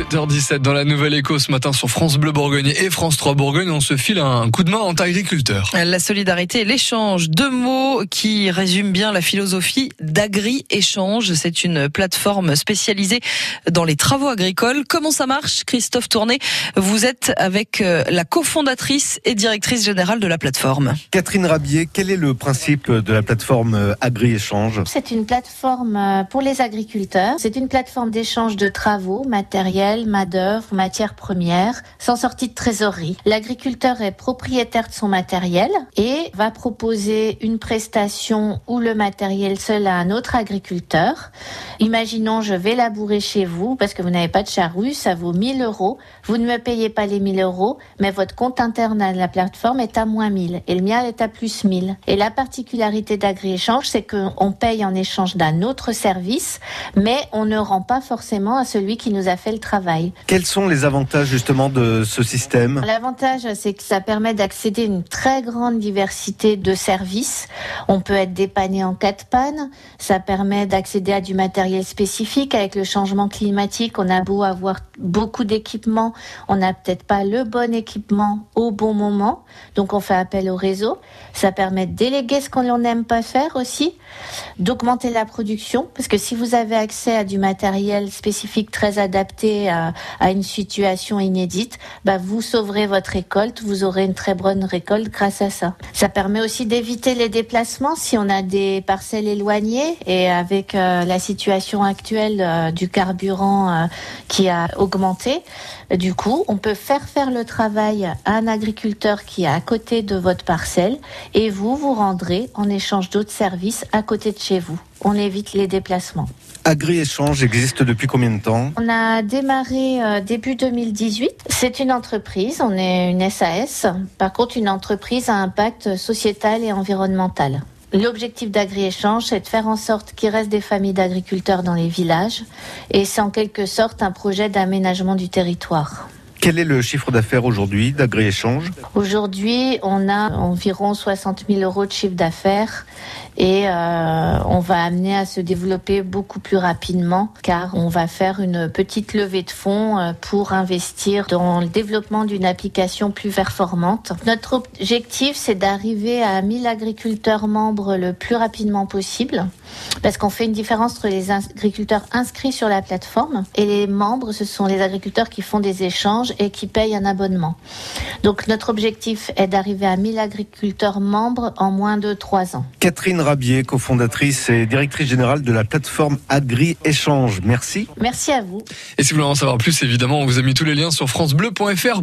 7h17 dans la Nouvelle Écho ce matin sur France Bleu Bourgogne et France 3 Bourgogne. On se file un coup de main entre agriculteurs. La solidarité et l'échange, deux mots qui résument bien la philosophie d'Agri-Échange. C'est une plateforme spécialisée dans les travaux agricoles. Comment ça marche Christophe Tourné, vous êtes avec euh, la cofondatrice et directrice générale de la plateforme. Catherine Rabier, quel est le principe de la plateforme euh, Agri-Échange? C'est une plateforme euh, pour les agriculteurs. C'est une plateforme d'échange de travaux, matériel, main-d'œuvre, matières premières, sans sortie de trésorerie. L'agriculteur est propriétaire de son matériel et va proposer une prestation ou le matériel seul à un autre agriculteur. Imaginons, je vais labourer chez vous parce que vous n'avez pas de charrue, ça vaut 1000 euros. Vous ne me payez pas les 1000 euros, mais votre compte interne à la plateforme est à moins 1000 et le mien est à plus 1000. Et la particularité d'agri-échange, c'est qu'on paye en échange d'un autre service, mais on ne rend pas forcément à celui qui nous a fait le travail. Quels sont les avantages justement de ce système? L'avantage, c'est que ça permet d'accéder à une très grande diversité de services. On peut être dépanné en cas de panne. Ça permet d'accéder à du matériel spécifique. Avec le changement climatique, on a beau avoir beaucoup d'équipements, on n'a peut-être pas le bon équipement au bon moment. Donc on fait appel au réseau. Ça permet de déléguer ce qu'on n'aime pas faire aussi, d'augmenter la production. Parce que si vous avez accès à du matériel spécifique très adapté à, une situation inédite, bah vous sauverez votre récolte, vous aurez une très bonne récolte grâce à ça. Ça permet aussi d'éviter les déplacements si on a des parcelles éloignées et avec euh, la situation actuelle euh, du carburant euh, qui a augmenté, du coup, on peut faire faire le travail à un agriculteur qui est à côté de votre parcelle et vous vous rendrez en échange d'autres services à côté de chez vous. On évite les déplacements. Agri-Échange existe depuis combien de temps On a démarré euh, début 2018. C'est une entreprise, on est une SAS. Par contre, une entreprise à impact sociétal et environnemental. L'objectif d'Agri-Échange, c'est de faire en sorte qu'il reste des familles d'agriculteurs dans les villages et c'est en quelque sorte un projet d'aménagement du territoire. Quel est le chiffre d'affaires aujourd'hui d'Agri-Échange Aujourd'hui, on a environ 60 000 euros de chiffre d'affaires et euh, on va amener à se développer beaucoup plus rapidement car on va faire une petite levée de fonds euh, pour investir dans le développement d'une application plus performante. Notre objectif, c'est d'arriver à 1000 agriculteurs membres le plus rapidement possible parce qu'on fait une différence entre les agriculteurs inscrits sur la plateforme et les membres, ce sont les agriculteurs qui font des échanges et qui payent un abonnement. Donc notre objectif est d'arriver à 1000 agriculteurs membres en moins de 3 ans. Catherine Rabier, cofondatrice et directrice générale de la plateforme Agri Échange. Merci. Merci à vous. Et si vous voulez en savoir plus, évidemment, on vous a mis tous les liens sur francebleu.fr.